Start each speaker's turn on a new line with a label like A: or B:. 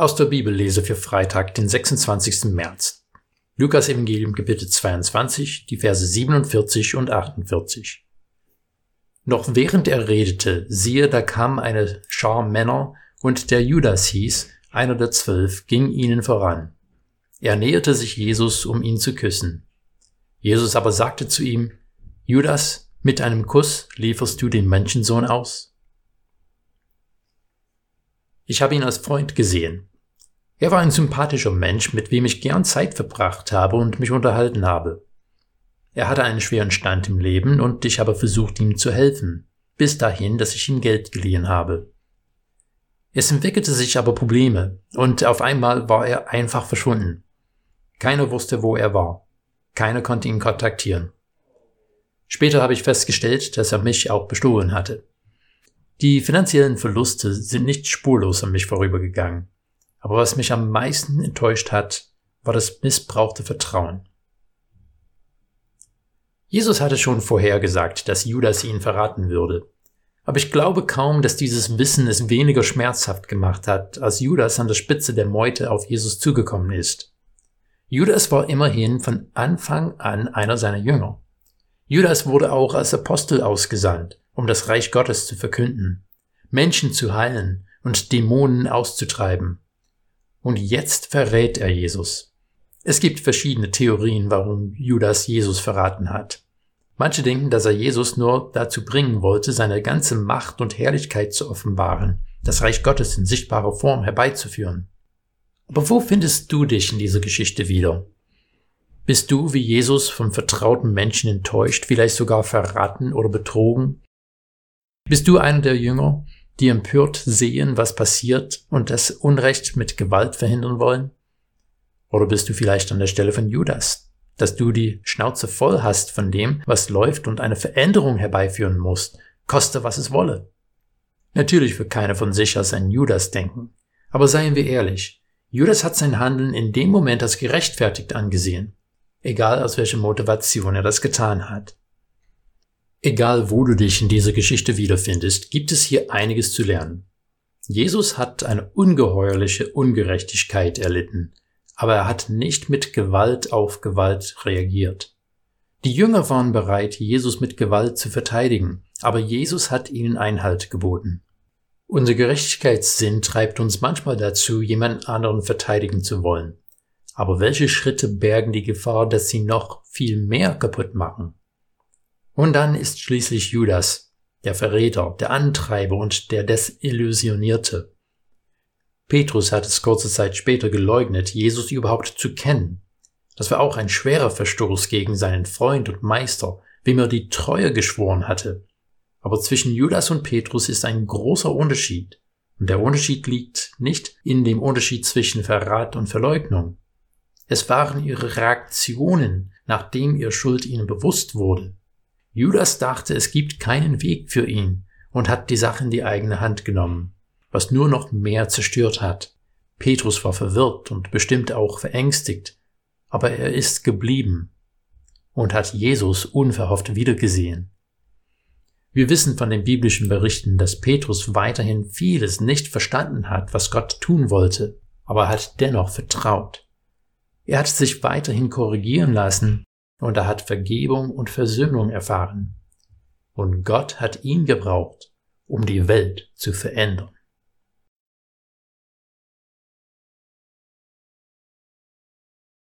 A: Aus der Bibellese für Freitag, den 26. März. Lukas Evangelium Kapitel 22, die Verse 47 und 48. Noch während er redete, siehe, da kam eine Schar Männer, und der Judas hieß, einer der zwölf, ging ihnen voran. Er näherte sich Jesus, um ihn zu küssen. Jesus aber sagte zu ihm, Judas, mit einem Kuss lieferst du den Menschensohn aus? Ich habe ihn als Freund gesehen, er war ein sympathischer Mensch, mit wem ich gern Zeit verbracht habe und mich unterhalten habe. Er hatte einen schweren Stand im Leben und ich habe versucht, ihm zu helfen, bis dahin, dass ich ihm Geld geliehen habe. Es entwickelte sich aber Probleme und auf einmal war er einfach verschwunden. Keiner wusste, wo er war. Keiner konnte ihn kontaktieren. Später habe ich festgestellt, dass er mich auch bestohlen hatte. Die finanziellen Verluste sind nicht spurlos an mich vorübergegangen. Aber was mich am meisten enttäuscht hat, war das missbrauchte Vertrauen. Jesus hatte schon vorhergesagt, dass Judas ihn verraten würde. Aber ich glaube kaum, dass dieses Wissen es weniger schmerzhaft gemacht hat, als Judas an der Spitze der Meute auf Jesus zugekommen ist. Judas war immerhin von Anfang an einer seiner Jünger. Judas wurde auch als Apostel ausgesandt, um das Reich Gottes zu verkünden, Menschen zu heilen und Dämonen auszutreiben. Und jetzt verrät er Jesus. Es gibt verschiedene Theorien, warum Judas Jesus verraten hat. Manche denken, dass er Jesus nur dazu bringen wollte, seine ganze Macht und Herrlichkeit zu offenbaren, das Reich Gottes in sichtbarer Form herbeizuführen. Aber wo findest du dich in dieser Geschichte wieder? Bist du wie Jesus von vertrauten Menschen enttäuscht, vielleicht sogar verraten oder betrogen? Bist du einer der Jünger, die empört sehen, was passiert und das Unrecht mit Gewalt verhindern wollen? Oder bist du vielleicht an der Stelle von Judas, dass du die Schnauze voll hast von dem, was läuft und eine Veränderung herbeiführen musst, koste was es wolle? Natürlich wird keiner von sich als ein Judas denken, aber seien wir ehrlich, Judas hat sein Handeln in dem Moment als gerechtfertigt angesehen, egal aus welcher Motivation er das getan hat. Egal wo du dich in dieser Geschichte wiederfindest, gibt es hier einiges zu lernen. Jesus hat eine ungeheuerliche Ungerechtigkeit erlitten, aber er hat nicht mit Gewalt auf Gewalt reagiert. Die Jünger waren bereit, Jesus mit Gewalt zu verteidigen, aber Jesus hat ihnen Einhalt geboten. Unser Gerechtigkeitssinn treibt uns manchmal dazu, jemand anderen verteidigen zu wollen. Aber welche Schritte bergen die Gefahr, dass sie noch viel mehr kaputt machen? Und dann ist schließlich Judas, der Verräter, der Antreiber und der Desillusionierte. Petrus hat es kurze Zeit später geleugnet, Jesus überhaupt zu kennen. Das war auch ein schwerer Verstoß gegen seinen Freund und Meister, wem er die Treue geschworen hatte. Aber zwischen Judas und Petrus ist ein großer Unterschied. Und der Unterschied liegt nicht in dem Unterschied zwischen Verrat und Verleugnung. Es waren ihre Reaktionen, nachdem ihr Schuld ihnen bewusst wurde. Judas dachte, es gibt keinen Weg für ihn und hat die Sache in die eigene Hand genommen, was nur noch mehr zerstört hat. Petrus war verwirrt und bestimmt auch verängstigt, aber er ist geblieben und hat Jesus unverhofft wiedergesehen. Wir wissen von den biblischen Berichten, dass Petrus weiterhin vieles nicht verstanden hat, was Gott tun wollte, aber er hat dennoch vertraut. Er hat sich weiterhin korrigieren lassen und er hat Vergebung und Versöhnung erfahren. Und Gott hat ihn gebraucht, um die Welt zu verändern.